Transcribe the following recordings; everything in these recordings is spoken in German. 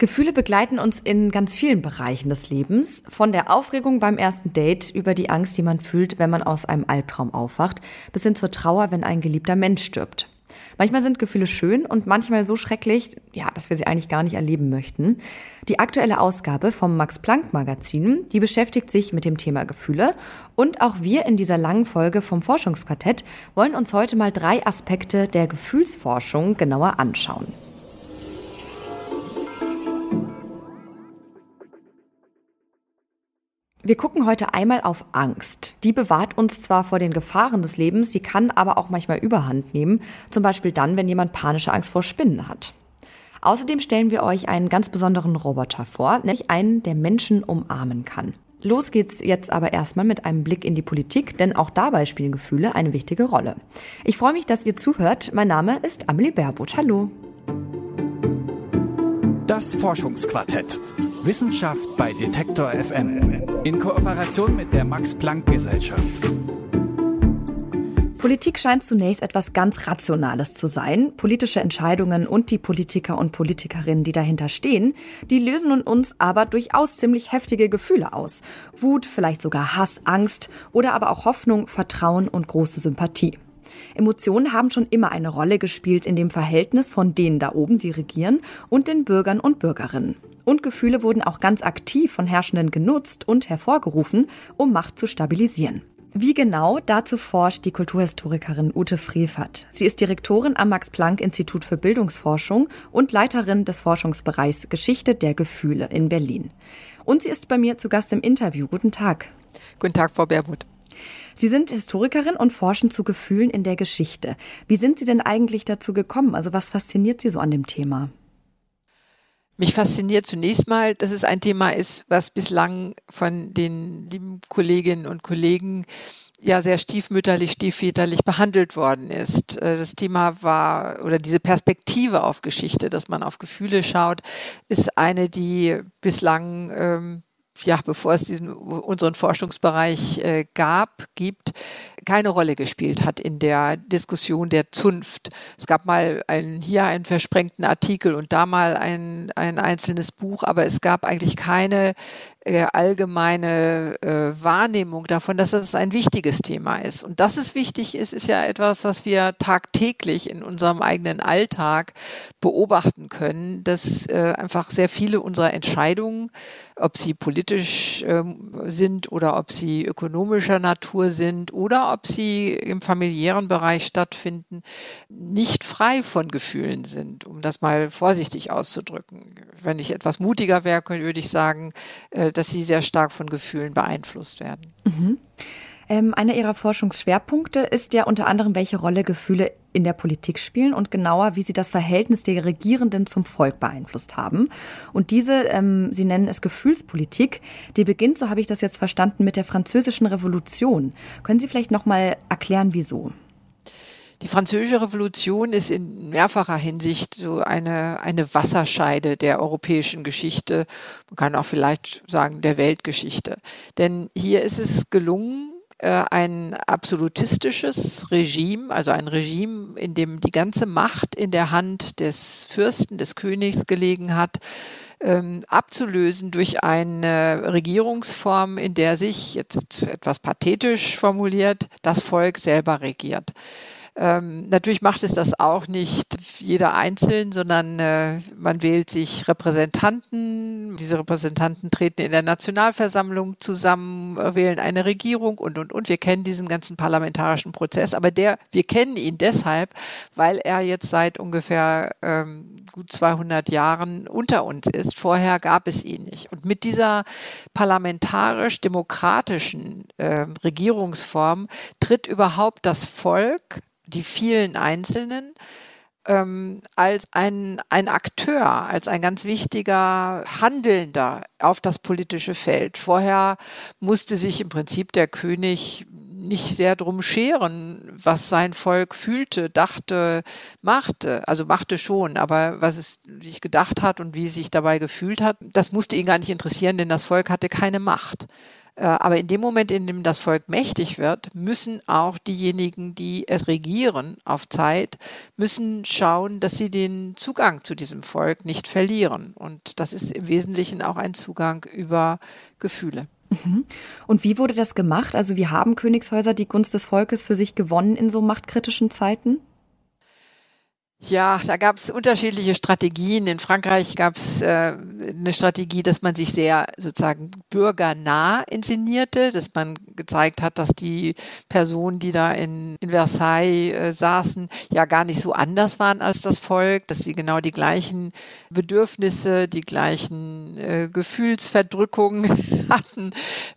Gefühle begleiten uns in ganz vielen Bereichen des Lebens. Von der Aufregung beim ersten Date über die Angst, die man fühlt, wenn man aus einem Albtraum aufwacht, bis hin zur Trauer, wenn ein geliebter Mensch stirbt. Manchmal sind Gefühle schön und manchmal so schrecklich, ja, dass wir sie eigentlich gar nicht erleben möchten. Die aktuelle Ausgabe vom Max Planck Magazin, die beschäftigt sich mit dem Thema Gefühle und auch wir in dieser langen Folge vom Forschungsquartett wollen uns heute mal drei Aspekte der Gefühlsforschung genauer anschauen. Wir gucken heute einmal auf Angst. Die bewahrt uns zwar vor den Gefahren des Lebens, sie kann aber auch manchmal überhand nehmen, zum Beispiel dann, wenn jemand panische Angst vor Spinnen hat. Außerdem stellen wir euch einen ganz besonderen Roboter vor, nämlich einen, der Menschen umarmen kann. Los geht's jetzt aber erstmal mit einem Blick in die Politik, denn auch dabei spielen Gefühle eine wichtige Rolle. Ich freue mich, dass ihr zuhört. Mein Name ist Amelie Baerbusch. Hallo. Das Forschungsquartett. Wissenschaft bei Detektor FM. In Kooperation mit der Max-Planck-Gesellschaft. Politik scheint zunächst etwas ganz Rationales zu sein. Politische Entscheidungen und die Politiker und Politikerinnen, die dahinter stehen, die lösen in uns aber durchaus ziemlich heftige Gefühle aus. Wut, vielleicht sogar Hass, Angst oder aber auch Hoffnung, Vertrauen und große Sympathie. Emotionen haben schon immer eine Rolle gespielt in dem Verhältnis von denen da oben, die regieren, und den Bürgern und Bürgerinnen. Und Gefühle wurden auch ganz aktiv von Herrschenden genutzt und hervorgerufen, um Macht zu stabilisieren. Wie genau, dazu forscht die Kulturhistorikerin Ute Frevert. Sie ist Direktorin am Max-Planck-Institut für Bildungsforschung und Leiterin des Forschungsbereichs Geschichte der Gefühle in Berlin. Und sie ist bei mir zu Gast im Interview. Guten Tag. Guten Tag, Frau Baermuth. Sie sind Historikerin und forschen zu Gefühlen in der Geschichte. Wie sind Sie denn eigentlich dazu gekommen? Also was fasziniert Sie so an dem Thema? Mich fasziniert zunächst mal, dass es ein Thema ist, was bislang von den lieben Kolleginnen und Kollegen ja sehr stiefmütterlich, stiefväterlich behandelt worden ist. Äh, das Thema war oder diese Perspektive auf Geschichte, dass man auf Gefühle schaut, ist eine, die bislang ähm, ja, bevor es diesen unseren Forschungsbereich äh, gab, gibt, keine Rolle gespielt hat in der Diskussion der Zunft. Es gab mal ein, hier einen versprengten Artikel und da mal ein, ein einzelnes Buch, aber es gab eigentlich keine äh, allgemeine äh, Wahrnehmung davon, dass das ein wichtiges Thema ist. Und dass es wichtig ist, ist ja etwas, was wir tagtäglich in unserem eigenen Alltag beobachten können, dass äh, einfach sehr viele unserer Entscheidungen, ob sie politisch ähm, sind oder ob sie ökonomischer Natur sind oder ob sie im familiären Bereich stattfinden, nicht frei von Gefühlen sind, um das mal vorsichtig auszudrücken. Wenn ich etwas mutiger wäre, würde ich sagen, äh, dass sie sehr stark von Gefühlen beeinflusst werden. Mhm. Ähm, einer Ihrer Forschungsschwerpunkte ist ja unter anderem, welche Rolle Gefühle in der Politik spielen und genauer, wie sie das Verhältnis der Regierenden zum Volk beeinflusst haben. Und diese, ähm, Sie nennen es Gefühlspolitik, die beginnt, so habe ich das jetzt verstanden, mit der Französischen Revolution. Können Sie vielleicht noch mal erklären, wieso? Die Französische Revolution ist in mehrfacher Hinsicht so eine, eine Wasserscheide der europäischen Geschichte. Man kann auch vielleicht sagen, der Weltgeschichte. Denn hier ist es gelungen, äh, ein absolutistisches Regime, also ein Regime, in dem die ganze Macht in der Hand des Fürsten, des Königs gelegen hat, ähm, abzulösen durch eine Regierungsform, in der sich, jetzt etwas pathetisch formuliert, das Volk selber regiert. Ähm, natürlich macht es das auch nicht jeder einzeln, sondern äh, man wählt sich Repräsentanten. Diese Repräsentanten treten in der Nationalversammlung zusammen, wählen eine Regierung und, und, und. Wir kennen diesen ganzen parlamentarischen Prozess, aber der, wir kennen ihn deshalb, weil er jetzt seit ungefähr ähm, gut 200 Jahren unter uns ist. Vorher gab es ihn nicht. Und mit dieser parlamentarisch-demokratischen äh, Regierungsform tritt überhaupt das Volk die vielen Einzelnen ähm, als ein, ein Akteur, als ein ganz wichtiger Handelnder auf das politische Feld. Vorher musste sich im Prinzip der König nicht sehr drum scheren, was sein Volk fühlte, dachte, machte. Also machte schon, aber was es sich gedacht hat und wie es sich dabei gefühlt hat, das musste ihn gar nicht interessieren, denn das Volk hatte keine Macht. Äh, aber in dem Moment, in dem das Volk mächtig wird, müssen auch diejenigen, die es regieren auf Zeit, müssen schauen, dass sie den Zugang zu diesem Volk nicht verlieren. Und das ist im Wesentlichen auch ein Zugang über Gefühle. Mhm. Und wie wurde das gemacht? Also wie haben Königshäuser die Gunst des Volkes für sich gewonnen in so machtkritischen Zeiten? Ja, da gab es unterschiedliche Strategien. In Frankreich gab es äh, eine Strategie, dass man sich sehr sozusagen bürgernah inszenierte, dass man gezeigt hat, dass die Personen, die da in, in Versailles äh, saßen, ja gar nicht so anders waren als das Volk, dass sie genau die gleichen Bedürfnisse, die gleichen äh, Gefühlsverdrückungen hatten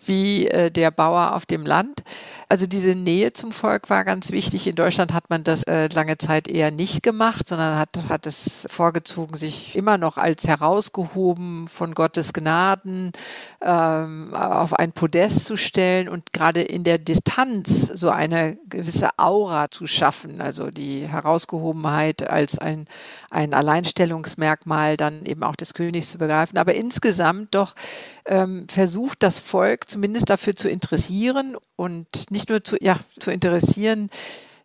wie äh, der Bauer auf dem Land. Also diese Nähe zum Volk war ganz wichtig. In Deutschland hat man das äh, lange Zeit eher nicht gemacht sondern hat, hat es vorgezogen, sich immer noch als herausgehoben von Gottes Gnaden ähm, auf ein Podest zu stellen und gerade in der Distanz so eine gewisse Aura zu schaffen, also die Herausgehobenheit als ein, ein Alleinstellungsmerkmal dann eben auch des Königs zu begreifen. Aber insgesamt doch ähm, versucht das Volk zumindest dafür zu interessieren und nicht nur zu, ja, zu interessieren,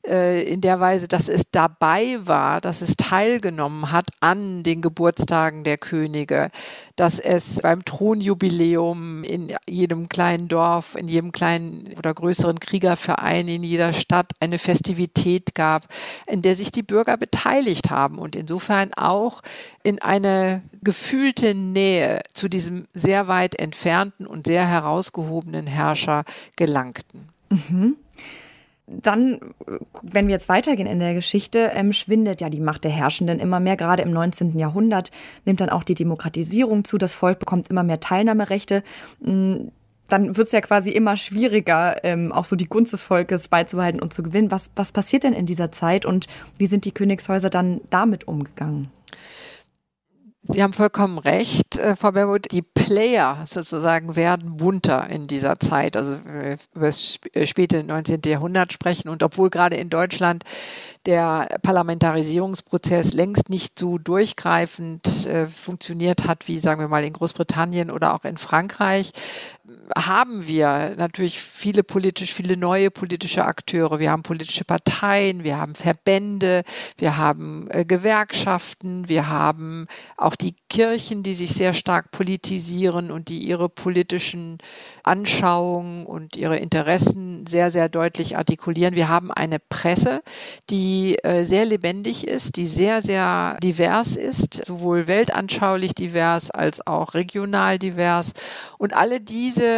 äh, in der Weise, dass es dabei war, dass es teilgenommen hat an den Geburtstagen der Könige, dass es beim Thronjubiläum in jedem kleinen Dorf, in jedem kleinen oder größeren Kriegerverein, in jeder Stadt eine Festivität gab, in der sich die Bürger beteiligt haben und insofern auch in eine gefühlte Nähe zu diesem sehr weit entfernten und sehr herausgehobenen Herrscher gelangten. Mhm dann, wenn wir jetzt weitergehen in der Geschichte, ähm, schwindet ja die Macht der Herrschenden immer mehr. Gerade im 19. Jahrhundert nimmt dann auch die Demokratisierung zu. Das Volk bekommt immer mehr Teilnahmerechte. Mm, dann wird es ja quasi immer schwieriger, ähm, auch so die Gunst des Volkes beizubehalten und zu gewinnen. Was, was passiert denn in dieser Zeit und wie sind die Königshäuser dann damit umgegangen? Sie haben vollkommen recht, äh, Frau Berwood. Die Player sozusagen werden bunter in dieser Zeit, also äh, über das äh, späte 19. Jahrhundert sprechen. Und obwohl gerade in Deutschland der Parlamentarisierungsprozess längst nicht so durchgreifend äh, funktioniert hat, wie sagen wir mal in Großbritannien oder auch in Frankreich, haben wir natürlich viele politisch, viele neue politische Akteure. Wir haben politische Parteien, wir haben Verbände, wir haben äh, Gewerkschaften, wir haben auch die Kirchen, die sich sehr stark politisieren und die ihre politischen Anschauungen und ihre Interessen sehr, sehr deutlich artikulieren. Wir haben eine Presse, die äh, sehr lebendig ist, die sehr, sehr divers ist, sowohl weltanschaulich divers als auch regional divers. Und alle diese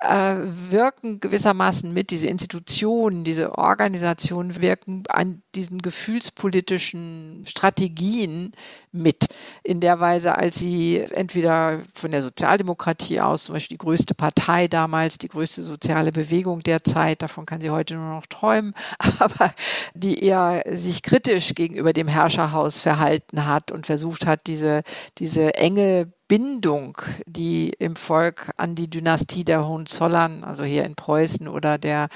äh, wirken gewissermaßen mit, diese Institutionen, diese Organisationen wirken an diesen gefühlspolitischen Strategien mit. In der Weise, als sie entweder von der Sozialdemokratie aus, zum Beispiel die größte Partei damals, die größte soziale Bewegung der Zeit, davon kann sie heute nur noch träumen, aber die eher sich kritisch gegenüber dem Herrscherhaus verhalten hat und versucht hat, diese, diese enge Bindung, die im Volk an die Dynastie der Hohenzollern, also hier in Preußen oder der,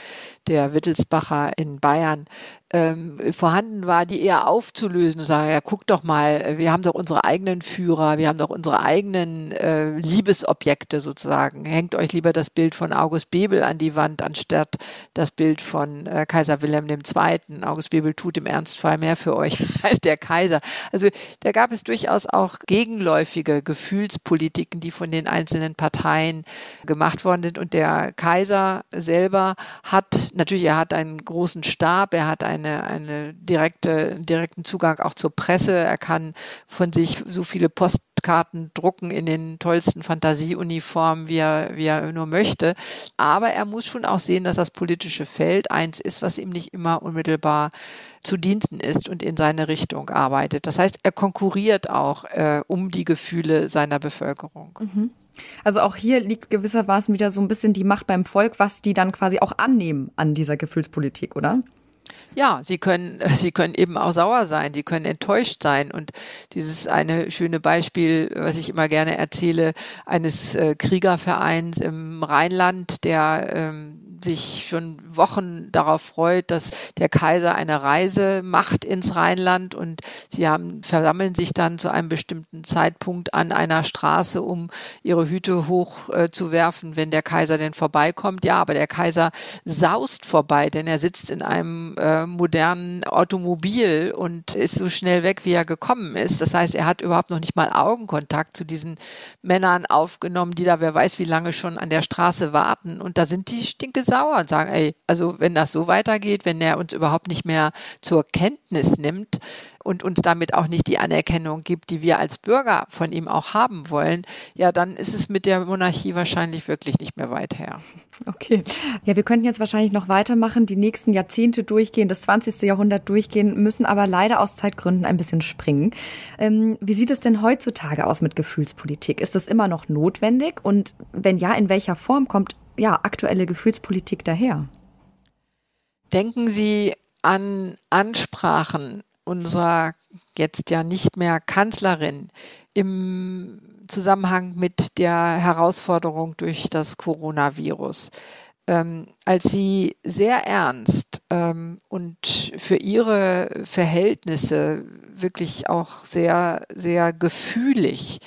der Wittelsbacher in Bayern, ähm, vorhanden war, die eher aufzulösen und sagen, ja, guck doch mal, wir haben doch unsere eigenen Führer, wir haben doch unsere eigenen äh, Liebesobjekte sozusagen. Hängt euch lieber das Bild von August Bebel an die Wand, anstatt das Bild von äh, Kaiser Wilhelm II. August Bebel tut im Ernstfall mehr für euch als der Kaiser. Also da gab es durchaus auch gegenläufige Gefühlspolitiken, die von den einzelnen Parteien gemacht worden sind. Und der Kaiser selber hat, natürlich, er hat einen großen Stab, er hat einen eine, eine direkte, direkten Zugang auch zur Presse. Er kann von sich so viele Postkarten drucken in den tollsten Fantasieuniformen, wie er, wie er nur möchte. Aber er muss schon auch sehen, dass das politische Feld eins ist, was ihm nicht immer unmittelbar zu Diensten ist und in seine Richtung arbeitet. Das heißt, er konkurriert auch äh, um die Gefühle seiner Bevölkerung. Mhm. Also auch hier liegt gewissermaßen wieder so ein bisschen die Macht beim Volk, was die dann quasi auch annehmen an dieser Gefühlspolitik, oder? Ja, sie können, sie können eben auch sauer sein, sie können enttäuscht sein. Und dieses eine schöne Beispiel, was ich immer gerne erzähle, eines äh, Kriegervereins im Rheinland, der ähm, sich schon Wochen darauf freut, dass der Kaiser eine Reise macht ins Rheinland und sie haben, versammeln sich dann zu einem bestimmten Zeitpunkt an einer Straße, um ihre Hüte hochzuwerfen, äh, wenn der Kaiser denn vorbeikommt. Ja, aber der Kaiser saust vorbei, denn er sitzt in einem äh, modernen Automobil und ist so schnell weg, wie er gekommen ist. Das heißt, er hat überhaupt noch nicht mal Augenkontakt zu diesen Männern aufgenommen, die da wer weiß wie lange schon an der Straße warten. Und da sind die stinke sauer und sagen, ey, also wenn das so weitergeht, wenn er uns überhaupt nicht mehr zur Kenntnis nimmt, und uns damit auch nicht die Anerkennung gibt, die wir als Bürger von ihm auch haben wollen, ja, dann ist es mit der Monarchie wahrscheinlich wirklich nicht mehr weit her. Okay. Ja, wir könnten jetzt wahrscheinlich noch weitermachen, die nächsten Jahrzehnte durchgehen, das 20. Jahrhundert durchgehen, müssen aber leider aus Zeitgründen ein bisschen springen. Ähm, wie sieht es denn heutzutage aus mit Gefühlspolitik? Ist das immer noch notwendig? Und wenn ja, in welcher Form kommt ja aktuelle Gefühlspolitik daher? Denken Sie an Ansprachen unserer jetzt ja nicht mehr Kanzlerin im Zusammenhang mit der Herausforderung durch das Coronavirus. Ähm, als sie sehr ernst ähm, und für ihre Verhältnisse wirklich auch sehr, sehr gefühlig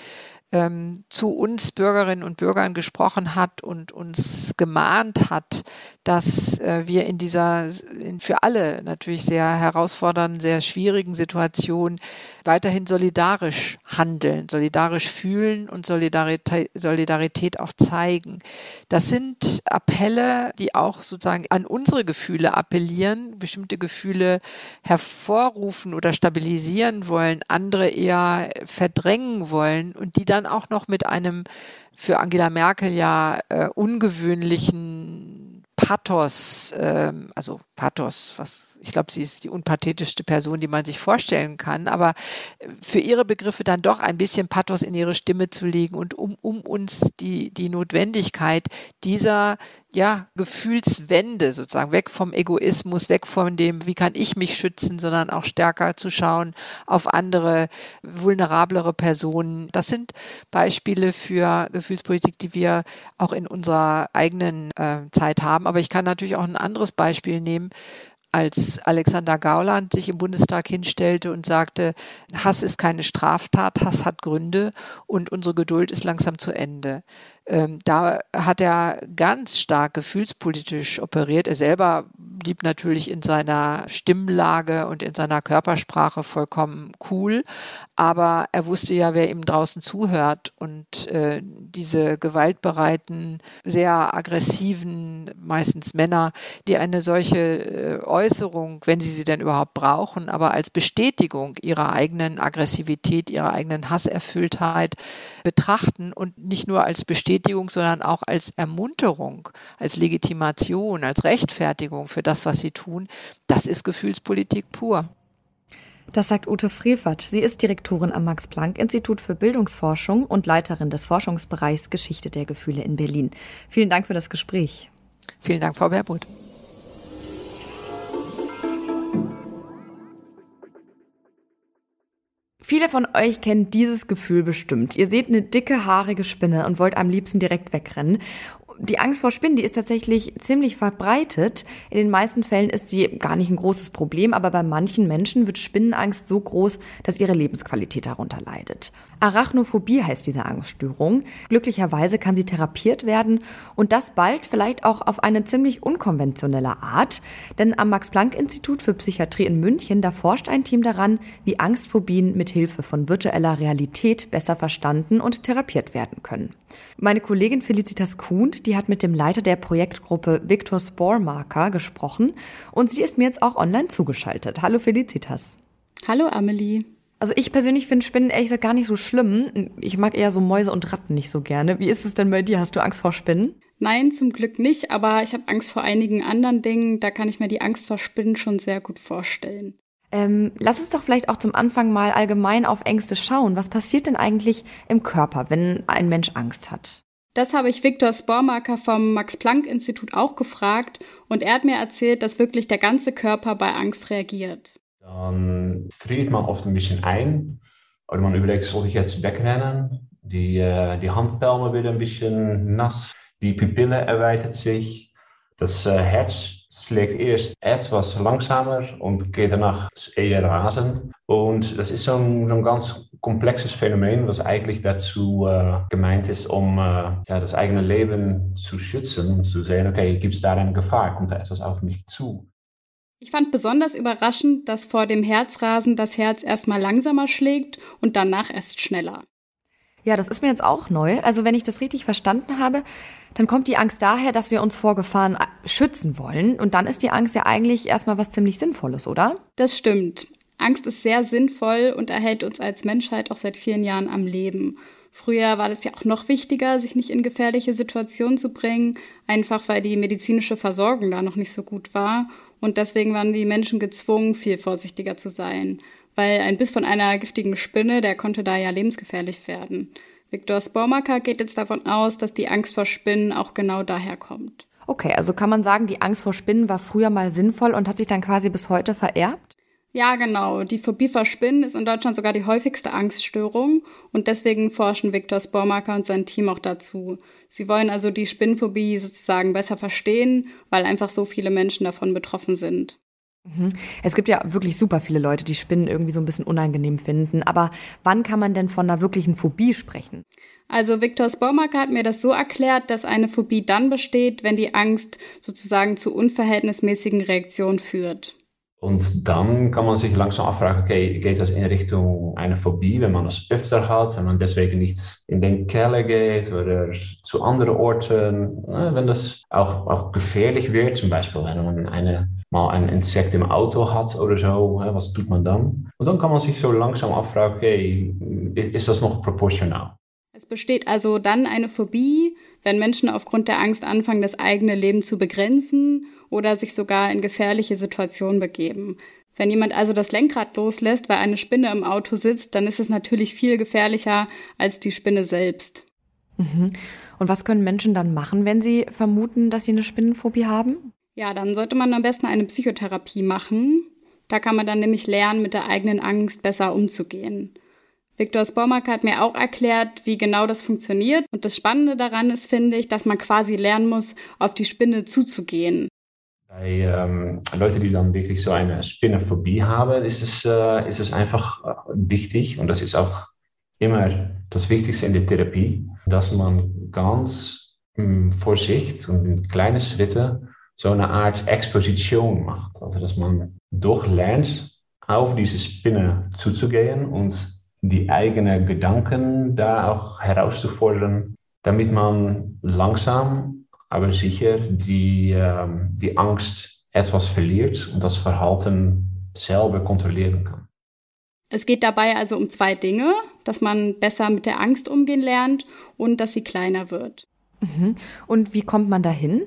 ähm, zu uns Bürgerinnen und Bürgern gesprochen hat und uns gemahnt hat, dass äh, wir in dieser in für alle natürlich sehr herausfordernden, sehr schwierigen Situation weiterhin solidarisch handeln, solidarisch fühlen und Solidarität, auch zeigen. Das sind Appelle, die auch sozusagen an unsere Gefühle appellieren, bestimmte Gefühle hervorrufen oder stabilisieren wollen, andere eher verdrängen wollen und die dann auch noch mit einem für Angela Merkel ja äh, ungewöhnlichen Pathos, äh, also Pathos, was ich glaube, sie ist die unpathetischste Person, die man sich vorstellen kann, aber für ihre Begriffe dann doch ein bisschen Pathos in ihre Stimme zu legen und um, um uns die, die Notwendigkeit dieser ja, Gefühlswende sozusagen, weg vom Egoismus, weg von dem, wie kann ich mich schützen, sondern auch stärker zu schauen auf andere vulnerablere Personen. Das sind Beispiele für Gefühlspolitik, die wir auch in unserer eigenen äh, Zeit haben. Aber ich kann natürlich auch ein anderes Beispiel nehmen als Alexander Gauland sich im Bundestag hinstellte und sagte, Hass ist keine Straftat, Hass hat Gründe und unsere Geduld ist langsam zu Ende. Ähm, da hat er ganz stark gefühlspolitisch operiert. Er selber blieb natürlich in seiner Stimmlage und in seiner Körpersprache vollkommen cool, aber er wusste ja, wer ihm draußen zuhört und äh, diese gewaltbereiten, sehr aggressiven, meistens Männer, die eine solche äh, Äußerung, wenn sie sie denn überhaupt brauchen, aber als Bestätigung ihrer eigenen Aggressivität, ihrer eigenen Hasserfülltheit betrachten und nicht nur als Bestätigung, sondern auch als Ermunterung, als Legitimation, als Rechtfertigung für das, was sie tun, das ist Gefühlspolitik pur. Das sagt Ute Frevert. Sie ist Direktorin am Max-Planck-Institut für Bildungsforschung und Leiterin des Forschungsbereichs Geschichte der Gefühle in Berlin. Vielen Dank für das Gespräch. Vielen Dank, Frau Baerbuth. Viele von euch kennen dieses Gefühl bestimmt. Ihr seht eine dicke, haarige Spinne und wollt am liebsten direkt wegrennen die Angst vor Spinnen, die ist tatsächlich ziemlich verbreitet. In den meisten Fällen ist sie gar nicht ein großes Problem, aber bei manchen Menschen wird Spinnenangst so groß, dass ihre Lebensqualität darunter leidet. Arachnophobie heißt diese Angststörung. Glücklicherweise kann sie therapiert werden und das bald vielleicht auch auf eine ziemlich unkonventionelle Art, denn am Max-Planck-Institut für Psychiatrie in München, da forscht ein Team daran, wie Angstphobien mit Hilfe von virtueller Realität besser verstanden und therapiert werden können. Meine Kollegin Felicitas Kuhn, die hat mit dem Leiter der Projektgruppe Victor Spormarker gesprochen und sie ist mir jetzt auch online zugeschaltet. Hallo Felicitas. Hallo Amelie. Also ich persönlich finde Spinnen ehrlich gesagt gar nicht so schlimm. Ich mag eher so Mäuse und Ratten nicht so gerne. Wie ist es denn bei dir? Hast du Angst vor Spinnen? Nein, zum Glück nicht, aber ich habe Angst vor einigen anderen Dingen. Da kann ich mir die Angst vor Spinnen schon sehr gut vorstellen. Ähm, lass uns doch vielleicht auch zum Anfang mal allgemein auf Ängste schauen. Was passiert denn eigentlich im Körper, wenn ein Mensch Angst hat? Das habe ich Viktor Spormarker vom Max-Planck-Institut auch gefragt und er hat mir erzählt, dass wirklich der ganze Körper bei Angst reagiert. Dann friert man oft ein bisschen ein oder man überlegt, soll ich jetzt wegrennen? Die, äh, die Handpalmen werden ein bisschen nass, die Pupille erweitert sich Das äh, Herz schlägt erst etwas langsamer und geht danach eher rasen. Und das ist so ein, so ein ganz komplexes Phänomen, was eigentlich dazu äh, gemeint ist, um äh, ja, das eigene Leben zu schützen und zu sehen, okay, gibt es da eine Gefahr, kommt da etwas auf mich zu. Ich fand besonders überraschend, dass vor dem Herzrasen das Herz erstmal langsamer schlägt und danach erst schneller. Ja, das ist mir jetzt auch neu. Also wenn ich das richtig verstanden habe, dann kommt die Angst daher, dass wir uns vor Gefahren äh, schützen wollen. Und dann ist die Angst ja eigentlich erstmal was ziemlich Sinnvolles, oder? Das stimmt. Angst ist sehr sinnvoll und erhält uns als Menschheit auch seit vielen Jahren am Leben. Früher war es ja auch noch wichtiger, sich nicht in gefährliche Situationen zu bringen, einfach weil die medizinische Versorgung da noch nicht so gut war. Und deswegen waren die Menschen gezwungen, viel vorsichtiger zu sein weil ein Biss von einer giftigen Spinne, der konnte da ja lebensgefährlich werden. Viktor Spormaker geht jetzt davon aus, dass die Angst vor Spinnen auch genau daher kommt. Okay, also kann man sagen, die Angst vor Spinnen war früher mal sinnvoll und hat sich dann quasi bis heute vererbt? Ja, genau. Die Phobie vor Spinnen ist in Deutschland sogar die häufigste Angststörung und deswegen forschen Viktor Spormaker und sein Team auch dazu. Sie wollen also die Spinnenphobie sozusagen besser verstehen, weil einfach so viele Menschen davon betroffen sind. Mhm. Es gibt ja wirklich super viele Leute, die Spinnen irgendwie so ein bisschen unangenehm finden. Aber wann kann man denn von einer wirklichen Phobie sprechen? Also Viktor Spormaker hat mir das so erklärt, dass eine Phobie dann besteht, wenn die Angst sozusagen zu unverhältnismäßigen Reaktionen führt. Und dann kann man sich langsam afvragen, okay, geht das in Richtung einer Phobie, wenn man das öfter hat, wenn man deswegen nicht in den Keller geht oder zu anderen Orten, ne, wenn das auch, auch gefährlich wird, zum Beispiel wenn man eine mal ein Insekt im Auto hat oder so, was tut man dann? Und dann kann man sich so langsam abfragen, okay, ist das noch proportional? Es besteht also dann eine Phobie, wenn Menschen aufgrund der Angst anfangen, das eigene Leben zu begrenzen oder sich sogar in gefährliche Situationen begeben. Wenn jemand also das Lenkrad loslässt, weil eine Spinne im Auto sitzt, dann ist es natürlich viel gefährlicher als die Spinne selbst. Mhm. Und was können Menschen dann machen, wenn sie vermuten, dass sie eine Spinnenphobie haben? Ja, dann sollte man am besten eine Psychotherapie machen. Da kann man dann nämlich lernen, mit der eigenen Angst besser umzugehen. Viktor Spomack hat mir auch erklärt, wie genau das funktioniert. Und das Spannende daran ist, finde ich, dass man quasi lernen muss, auf die Spinne zuzugehen. Bei ähm, Leuten, die dann wirklich so eine Spinnenphobie haben, ist es, äh, ist es einfach äh, wichtig, und das ist auch immer das Wichtigste in der Therapie, dass man ganz ähm, Vorsicht und in kleine Schritte so eine Art Exposition macht. Also dass man doch lernt, auf diese Spinne zuzugehen und die eigenen Gedanken da auch herauszufordern, damit man langsam, aber sicher die, ähm, die Angst etwas verliert und das Verhalten selber kontrollieren kann. Es geht dabei also um zwei Dinge, dass man besser mit der Angst umgehen lernt und dass sie kleiner wird. Mhm. Und wie kommt man dahin?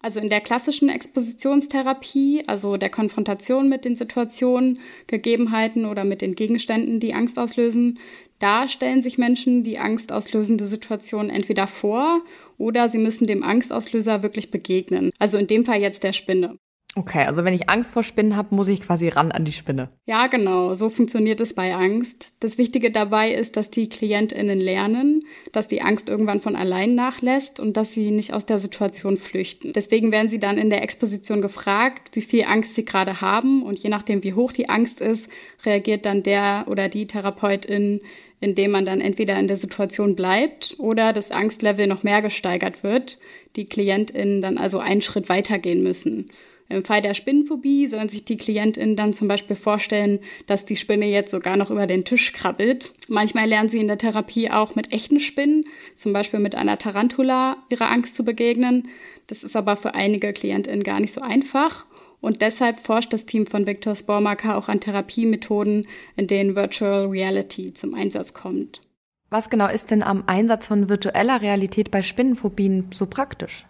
Also in der klassischen Expositionstherapie, also der Konfrontation mit den Situationen, Gegebenheiten oder mit den Gegenständen, die Angst auslösen, da stellen sich Menschen die angstauslösende Situation entweder vor oder sie müssen dem Angstauslöser wirklich begegnen. Also in dem Fall jetzt der Spinne. Okay, also wenn ich Angst vor Spinnen habe, muss ich quasi ran an die Spinne. Ja, genau, so funktioniert es bei Angst. Das Wichtige dabei ist, dass die Klientinnen lernen, dass die Angst irgendwann von allein nachlässt und dass sie nicht aus der Situation flüchten. Deswegen werden sie dann in der Exposition gefragt, wie viel Angst sie gerade haben und je nachdem, wie hoch die Angst ist, reagiert dann der oder die Therapeutin indem man dann entweder in der Situation bleibt oder das Angstlevel noch mehr gesteigert wird, die KlientInnen dann also einen Schritt weitergehen müssen. Im Fall der Spinnenphobie sollen sich die KlientInnen dann zum Beispiel vorstellen, dass die Spinne jetzt sogar noch über den Tisch krabbelt. Manchmal lernen sie in der Therapie auch mit echten Spinnen, zum Beispiel mit einer Tarantula, ihrer Angst zu begegnen. Das ist aber für einige KlientInnen gar nicht so einfach. Und deshalb forscht das Team von Viktor Spormaker auch an Therapiemethoden, in denen Virtual Reality zum Einsatz kommt. Was genau ist denn am Einsatz von virtueller Realität bei Spinnenphobien so praktisch?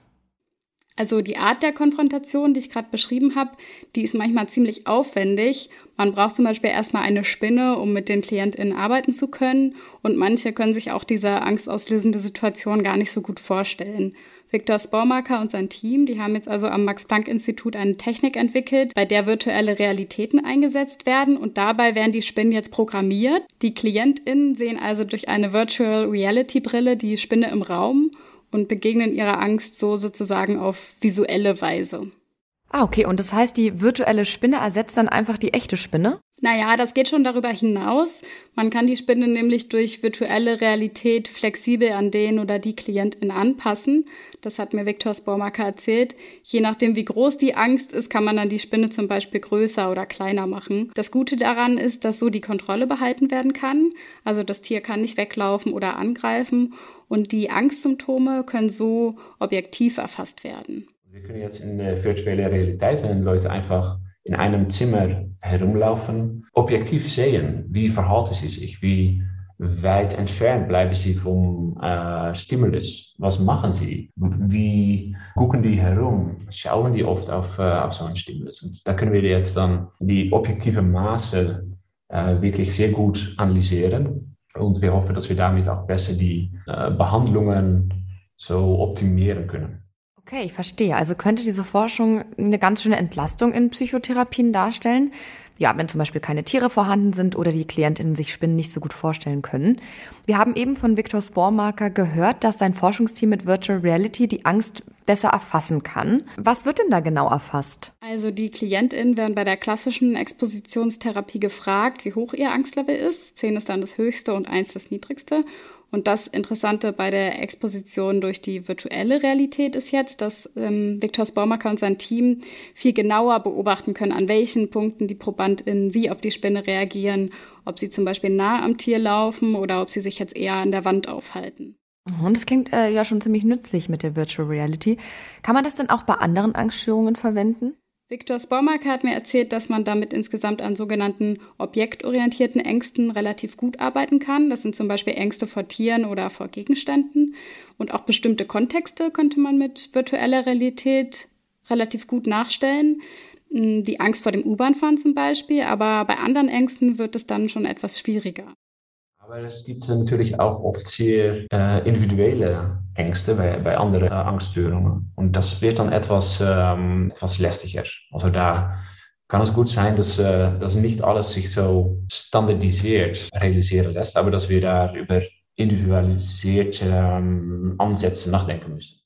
Also die Art der Konfrontation, die ich gerade beschrieben habe, die ist manchmal ziemlich aufwendig. Man braucht zum Beispiel erstmal eine Spinne, um mit den KlientInnen arbeiten zu können. Und manche können sich auch diese angstauslösende Situation gar nicht so gut vorstellen. Viktor Spaumaker und sein Team, die haben jetzt also am Max-Planck-Institut eine Technik entwickelt, bei der virtuelle Realitäten eingesetzt werden und dabei werden die Spinnen jetzt programmiert. Die KlientInnen sehen also durch eine Virtual Reality Brille die Spinne im Raum und begegnen ihrer Angst so sozusagen auf visuelle Weise. Ah, okay. Und das heißt, die virtuelle Spinne ersetzt dann einfach die echte Spinne? Naja, das geht schon darüber hinaus. Man kann die Spinne nämlich durch virtuelle Realität flexibel an den oder die Klientin anpassen. Das hat mir Viktor Spormaker erzählt. Je nachdem, wie groß die Angst ist, kann man dann die Spinne zum Beispiel größer oder kleiner machen. Das Gute daran ist, dass so die Kontrolle behalten werden kann. Also das Tier kann nicht weglaufen oder angreifen und die Angstsymptome können so objektiv erfasst werden. Wir können jetzt in der virtuellen Realität, wenn Leute einfach in einem Zimmer herumlaufen, objektiv sehen, wie verhalten sie sich, wie weit entfernt bleiben sie vom äh, Stimulus, was machen sie, wie gucken die herum, schauen die oft auf, äh, auf so einen Stimulus. Und da können wir jetzt dann die objektive Maße äh, wirklich sehr gut analysieren und wir hoffen, dass wir damit auch besser die äh, Behandlungen so optimieren können. Okay, ich verstehe. Also könnte diese Forschung eine ganz schöne Entlastung in Psychotherapien darstellen. Ja, wenn zum Beispiel keine Tiere vorhanden sind oder die Klientinnen sich Spinnen nicht so gut vorstellen können. Wir haben eben von Viktor Spormarker gehört, dass sein Forschungsteam mit Virtual Reality die Angst besser erfassen kann. Was wird denn da genau erfasst? Also die KlientInnen werden bei der klassischen Expositionstherapie gefragt, wie hoch ihr Angstlevel ist. 10 ist dann das höchste und 1 das niedrigste. Und das Interessante bei der Exposition durch die virtuelle Realität ist jetzt, dass ähm, Viktor Baumacker und sein Team viel genauer beobachten können, an welchen Punkten die ProbandInnen wie auf die Spinne reagieren, ob sie zum Beispiel nah am Tier laufen oder ob sie sich jetzt eher an der Wand aufhalten. Und das klingt äh, ja schon ziemlich nützlich mit der Virtual Reality. Kann man das denn auch bei anderen Angststörungen verwenden? Viktor Spormarker hat mir erzählt, dass man damit insgesamt an sogenannten objektorientierten Ängsten relativ gut arbeiten kann. Das sind zum Beispiel Ängste vor Tieren oder vor Gegenständen. Und auch bestimmte Kontexte könnte man mit virtueller Realität relativ gut nachstellen. Hm, die Angst vor dem U-Bahn-Fahren zum Beispiel, aber bei anderen Ängsten wird es dann schon etwas schwieriger. Aber es gibt natürlich auch oft sehr äh, individuelle Ängste bei, bei anderen äh, Angststörungen. Und das wird dann etwas, ähm, etwas lästiger. Also da kann es gut sein, dass, äh, nicht alles sich so standardisiert realisieren lässt, aber dass wir da über individualisierte ähm, Ansätze nachdenken müssen.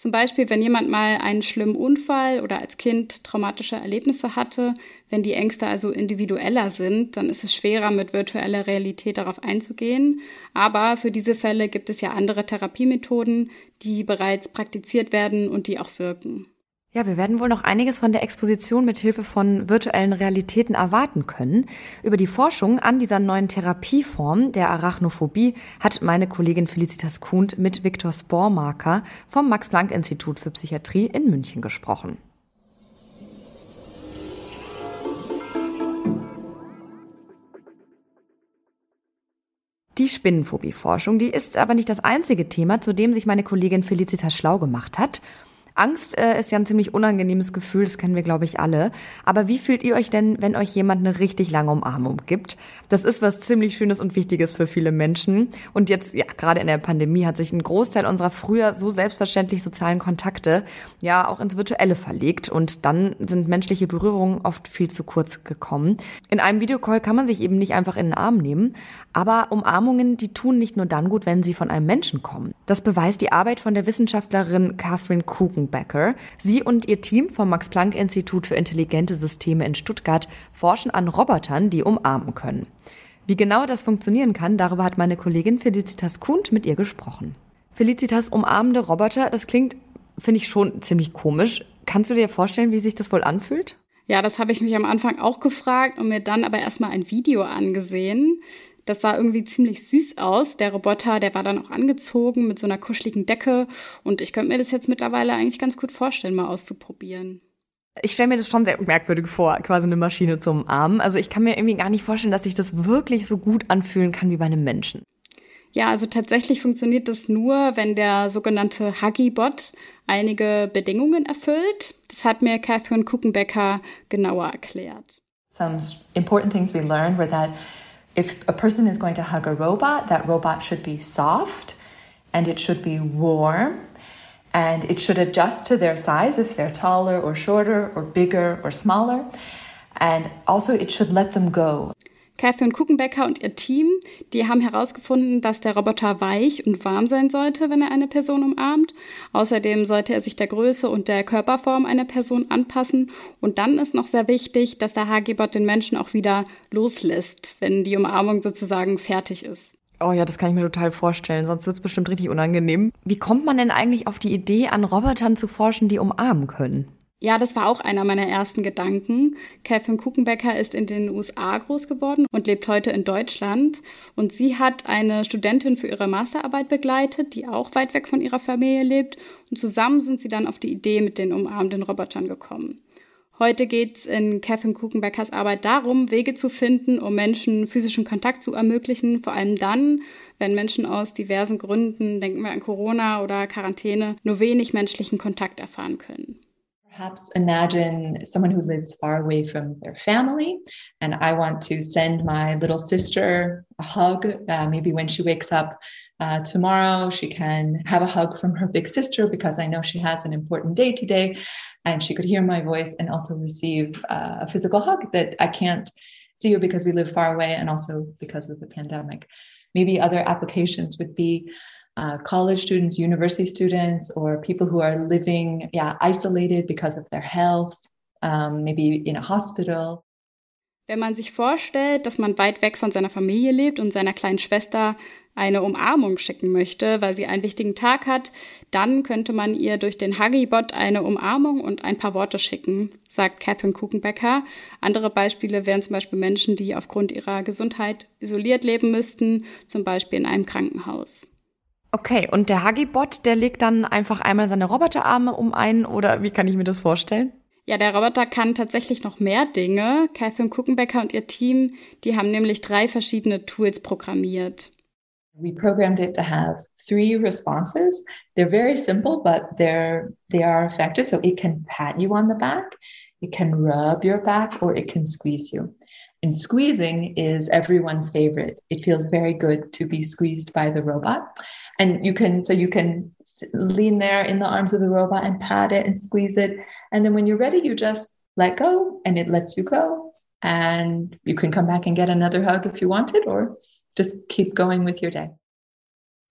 Zum Beispiel, wenn jemand mal einen schlimmen Unfall oder als Kind traumatische Erlebnisse hatte, wenn die Ängste also individueller sind, dann ist es schwerer, mit virtueller Realität darauf einzugehen. Aber für diese Fälle gibt es ja andere Therapiemethoden, die bereits praktiziert werden und die auch wirken. Ja, wir werden wohl noch einiges von der Exposition mit Hilfe von virtuellen Realitäten erwarten können. Über die Forschung an dieser neuen Therapieform der Arachnophobie hat meine Kollegin Felicitas Kuhnt mit Viktor Spormarker vom Max-Planck-Institut für Psychiatrie in München gesprochen. Die Spinnenphobie-Forschung, die ist aber nicht das einzige Thema, zu dem sich meine Kollegin Felicitas schlau gemacht hat. Angst äh, ist ja ein ziemlich unangenehmes Gefühl, das kennen wir, glaube ich, alle. Aber wie fühlt ihr euch denn, wenn euch jemand eine richtig lange Umarmung gibt? Das ist was ziemlich Schönes und Wichtiges für viele Menschen. Und jetzt, ja, gerade in der Pandemie hat sich ein Großteil unserer früher so selbstverständlich sozialen Kontakte ja auch ins Virtuelle verlegt. Und dann sind menschliche Berührungen oft viel zu kurz gekommen. In einem Videocall kann man sich eben nicht einfach in den Arm nehmen. Aber Umarmungen, die tun nicht nur dann gut, wenn sie von einem Menschen kommen. Das beweist die Arbeit von der Wissenschaftlerin Catherine Kuchenbecker. Sie und ihr Team vom Max-Planck-Institut für intelligente Systeme in Stuttgart forschen an Robotern, die umarmen können. Wie genau das funktionieren kann, darüber hat meine Kollegin Felicitas Kuhnt mit ihr gesprochen. Felicitas umarmende Roboter, das klingt, finde ich schon ziemlich komisch. Kannst du dir vorstellen, wie sich das wohl anfühlt? Ja, das habe ich mich am Anfang auch gefragt und mir dann aber erstmal ein Video angesehen. Das sah irgendwie ziemlich süß aus. Der Roboter, der war dann auch angezogen mit so einer kuscheligen Decke. Und ich könnte mir das jetzt mittlerweile eigentlich ganz gut vorstellen, mal auszuprobieren. Ich stelle mir das schon sehr merkwürdig vor, quasi eine Maschine zum Armen. Also ich kann mir irgendwie gar nicht vorstellen, dass sich das wirklich so gut anfühlen kann wie bei einem Menschen. Ja, also tatsächlich funktioniert das nur, wenn der sogenannte Huggy-Bot einige Bedingungen erfüllt. Das hat mir Catherine Kuchenbecker genauer erklärt. Some important things we learned were that if a person is going to hug a robot, that robot should be soft and it should be warm and it should adjust to their size if they're taller or shorter or bigger or smaller. And also, it should let them go. Catherine Kuchenbecker und ihr Team, die haben herausgefunden, dass der Roboter weich und warm sein sollte, wenn er eine Person umarmt. Außerdem sollte er sich der Größe und der Körperform einer Person anpassen. Und dann ist noch sehr wichtig, dass der HG-Bot den Menschen auch wieder loslässt, wenn die Umarmung sozusagen fertig ist. Oh ja, das kann ich mir total vorstellen, sonst wird es bestimmt richtig unangenehm. Wie kommt man denn eigentlich auf die Idee, an Robotern zu forschen, die umarmen können? Ja, das war auch einer meiner ersten Gedanken. Catherine Kuchenbecker ist in den USA groß geworden und lebt heute in Deutschland. Und sie hat eine Studentin für ihre Masterarbeit begleitet, die auch weit weg von ihrer Familie lebt. Und zusammen sind sie dann auf die Idee mit den umarmenden Robotern gekommen. Heute geht es in Catherine Kuchenbeckers Arbeit darum, Wege zu finden, um Menschen physischen Kontakt zu ermöglichen, vor allem dann, wenn Menschen aus diversen Gründen, denken wir an Corona oder Quarantäne, nur wenig menschlichen Kontakt erfahren können. Perhaps imagine someone who lives far away from their family, and I want to send my little sister a hug. Uh, maybe when she wakes up uh, tomorrow, she can have a hug from her big sister because I know she has an important day today, and she could hear my voice and also receive uh, a physical hug that I can't see her because we live far away and also because of the pandemic. Maybe other applications would be uh, college students, university students, or people who are living yeah, isolated because of their health, um, maybe in a hospital. Wenn man sich vorstellt, dass man weit weg von seiner Familie lebt und seiner kleinen Schwester eine Umarmung schicken möchte, weil sie einen wichtigen Tag hat, dann könnte man ihr durch den Huggy-Bot eine Umarmung und ein paar Worte schicken, sagt Catherine Kuchenbecker. Andere Beispiele wären zum Beispiel Menschen, die aufgrund ihrer Gesundheit isoliert leben müssten, zum Beispiel in einem Krankenhaus. Okay, und der Huggy-Bot, der legt dann einfach einmal seine Roboterarme um einen oder wie kann ich mir das vorstellen? Ja, der Roboter kann tatsächlich noch mehr Dinge. Catherine Kuchenbecker und ihr Team, die haben nämlich drei verschiedene Tools programmiert. We programmed it to have three responses. They're very simple, but they're they are effective. So it can pat you on the back, it can rub your back, or it can squeeze you. And squeezing is everyone's favorite. It feels very good to be squeezed by the robot. And you can so you can lean there in the arms of the robot and pat it and squeeze it. And then when you're ready you just let go and it lets you go. And you can come back and get another hug if you want it or just keep going with your day.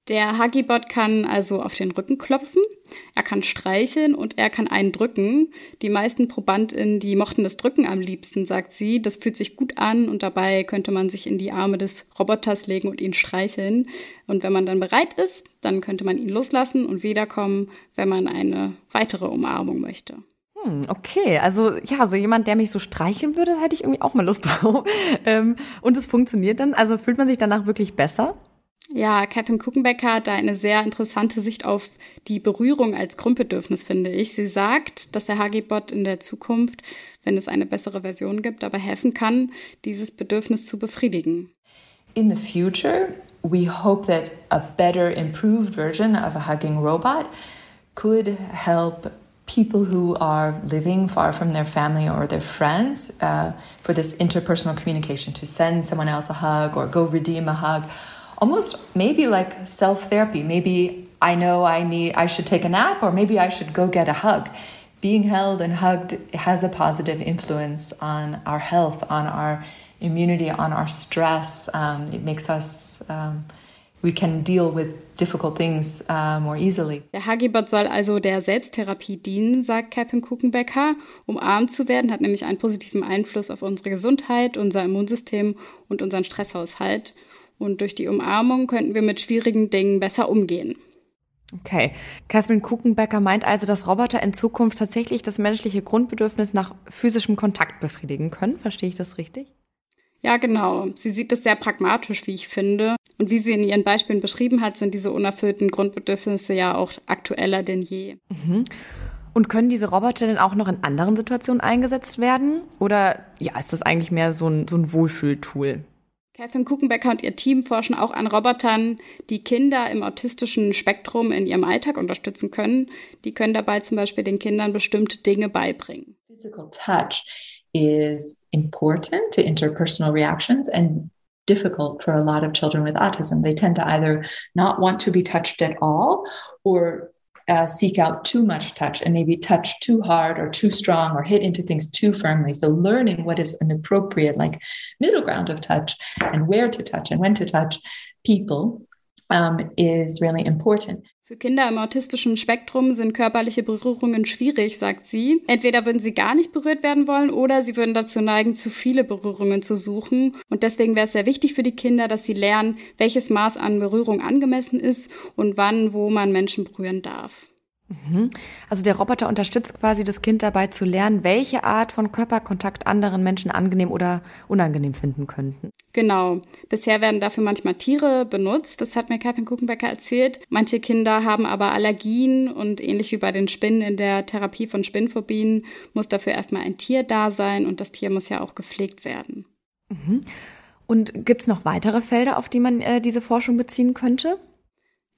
Der Huggybot kann also auf den Rücken klopfen, er kann streicheln und er kann einen drücken. Die meisten ProbandInnen, die mochten das Drücken am liebsten, sagt sie. Das fühlt sich gut an und dabei könnte man sich in die Arme des Roboters legen und ihn streicheln. Und wenn man dann bereit ist, dann könnte man ihn loslassen und wiederkommen, wenn man eine weitere Umarmung möchte. Hm, okay, also ja, so jemand, der mich so streicheln würde, hätte ich irgendwie auch mal Lust drauf. Ähm, und es funktioniert dann, also fühlt man sich danach wirklich besser? Ja, Catherine Kuchenbecker hat da eine sehr interessante Sicht auf die Berührung als Grundbedürfnis, finde ich. Sie sagt, dass der HG-Bot in der Zukunft, wenn es eine bessere Version gibt, dabei helfen kann, dieses Bedürfnis zu befriedigen. In the future, we hope that a better improved version of a hugging robot could help people who are living far from their family or their friends uh, for this interpersonal communication to send someone else a hug or go redeem a hug almost maybe like self therapy. Maybe I know I need, I should take a nap, or maybe I should go get a hug. Being held and hugged has a positive influence on our health, on our immunity, on our stress. Um, it makes us, um, we can deal with difficult things uh, more easily. Der Hagibot soll also der Selbsttherapie dienen, sagt Captain Kuchenbecker. Umarmt zu werden hat nämlich einen positiven Einfluss auf unsere Gesundheit, unser Immunsystem und unseren Stresshaushalt. Und durch die Umarmung könnten wir mit schwierigen Dingen besser umgehen. Okay. Catherine Kuchenbecker meint also, dass Roboter in Zukunft tatsächlich das menschliche Grundbedürfnis nach physischem Kontakt befriedigen können. Verstehe ich das richtig? Ja, genau. Sie sieht es sehr pragmatisch, wie ich finde. Und wie sie in ihren Beispielen beschrieben hat, sind diese unerfüllten Grundbedürfnisse ja auch aktueller denn je. Mhm. Und können diese Roboter denn auch noch in anderen Situationen eingesetzt werden? Oder ja, ist das eigentlich mehr so ein, so ein Wohlfühltool? Catherine Kuchenbecker und ihr Team forschen auch an Robotern, die Kinder im autistischen Spektrum in ihrem Alltag unterstützen können. Die können dabei zum Beispiel den Kindern bestimmte Dinge beibringen. Physical touch is important to interpersonal reactions and difficult for a lot of children with autism. They tend to either not want to be touched at all or uh, seek out too much touch and maybe touch too hard or too strong or hit into things too firmly. So learning what is an appropriate like middle ground of touch and where to touch and when to touch people um, is really important. Für Kinder im autistischen Spektrum sind körperliche Berührungen schwierig, sagt sie. Entweder würden sie gar nicht berührt werden wollen oder sie würden dazu neigen, zu viele Berührungen zu suchen. Und deswegen wäre es sehr wichtig für die Kinder, dass sie lernen, welches Maß an Berührung angemessen ist und wann, wo man Menschen berühren darf. Mhm. Also der Roboter unterstützt quasi das Kind dabei zu lernen, welche Art von Körperkontakt anderen Menschen angenehm oder unangenehm finden könnten. Genau. Bisher werden dafür manchmal Tiere benutzt. Das hat mir Katrin Kuchenbecker erzählt. Manche Kinder haben aber Allergien und ähnlich wie bei den Spinnen in der Therapie von Spinnphobien muss dafür erstmal ein Tier da sein und das Tier muss ja auch gepflegt werden. Mhm. Und gibt es noch weitere Felder, auf die man äh, diese Forschung beziehen könnte?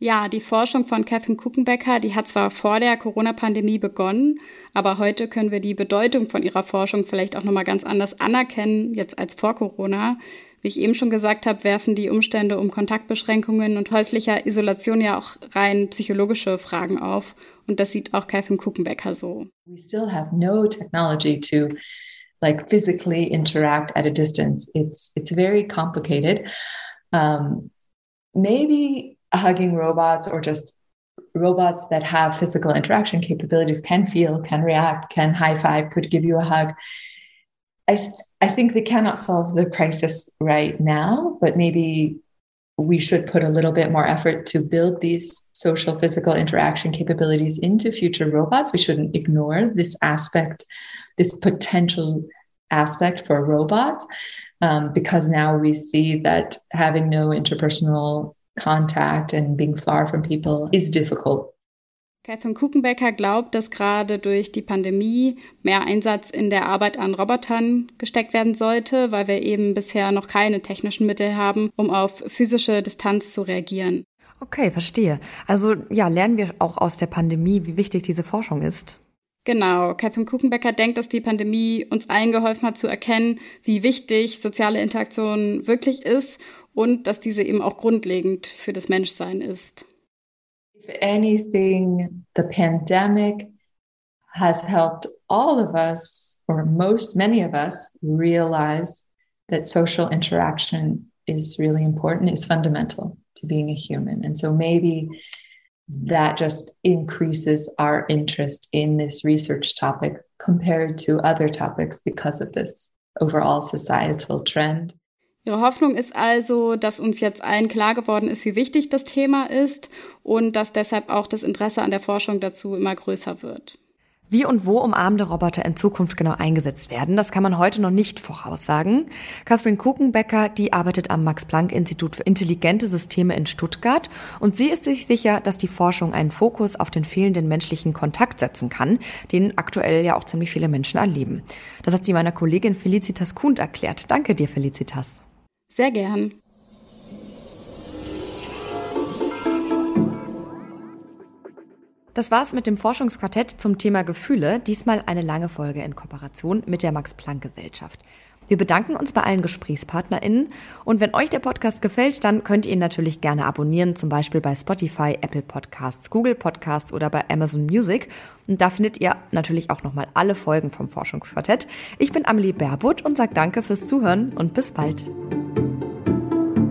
Ja, die Forschung von Catherine Kuchenbecker, die hat zwar vor der Corona-Pandemie begonnen, aber heute können wir die Bedeutung von ihrer Forschung vielleicht auch nochmal ganz anders anerkennen, jetzt als vor Corona. Wie ich eben schon gesagt habe, werfen die Umstände um Kontaktbeschränkungen und häuslicher Isolation ja auch rein psychologische Fragen auf. Und das sieht auch Catherine Kuchenbecker so. We still have no technology to like physically interact at a distance. It's, it's very complicated. Um, maybe hugging robots or just robots that have physical interaction capabilities can feel, can react, can high five, could give you a hug. I, th- I think they cannot solve the crisis right now, but maybe we should put a little bit more effort to build these social physical interaction capabilities into future robots. We shouldn't ignore this aspect, this potential aspect for robots, um, because now we see that having no interpersonal contact and being far from people is difficult. Catherine Kuchenbecker glaubt, dass gerade durch die Pandemie mehr Einsatz in der Arbeit an Robotern gesteckt werden sollte, weil wir eben bisher noch keine technischen Mittel haben, um auf physische Distanz zu reagieren. Okay, verstehe. Also ja, lernen wir auch aus der Pandemie, wie wichtig diese Forschung ist. Genau, Catherine Kuchenbecker denkt, dass die Pandemie uns allen geholfen hat zu erkennen, wie wichtig soziale Interaktion wirklich ist und dass diese eben auch grundlegend für das Menschsein ist. If anything, the pandemic has helped all of us, or most many of us, realize that social interaction is really important, is fundamental to being a human. And so maybe that just increases our interest in this research topic compared to other topics because of this overall societal trend. Ihre Hoffnung ist also, dass uns jetzt allen klar geworden ist, wie wichtig das Thema ist und dass deshalb auch das Interesse an der Forschung dazu immer größer wird. Wie und wo umarmende Roboter in Zukunft genau eingesetzt werden, das kann man heute noch nicht voraussagen. Catherine Kuchenbecker, die arbeitet am Max-Planck-Institut für intelligente Systeme in Stuttgart und sie ist sich sicher, dass die Forschung einen Fokus auf den fehlenden menschlichen Kontakt setzen kann, den aktuell ja auch ziemlich viele Menschen erleben. Das hat sie meiner Kollegin Felicitas Kuhn erklärt. Danke dir, Felicitas. Sehr gern. Das war's mit dem Forschungsquartett zum Thema Gefühle. Diesmal eine lange Folge in Kooperation mit der Max-Planck-Gesellschaft. Wir bedanken uns bei allen GesprächspartnerInnen. Und wenn euch der Podcast gefällt, dann könnt ihr ihn natürlich gerne abonnieren, zum Beispiel bei Spotify, Apple Podcasts, Google Podcasts oder bei Amazon Music. Und da findet ihr natürlich auch nochmal alle Folgen vom Forschungsquartett. Ich bin Amelie Berbut und sage danke fürs Zuhören und bis bald.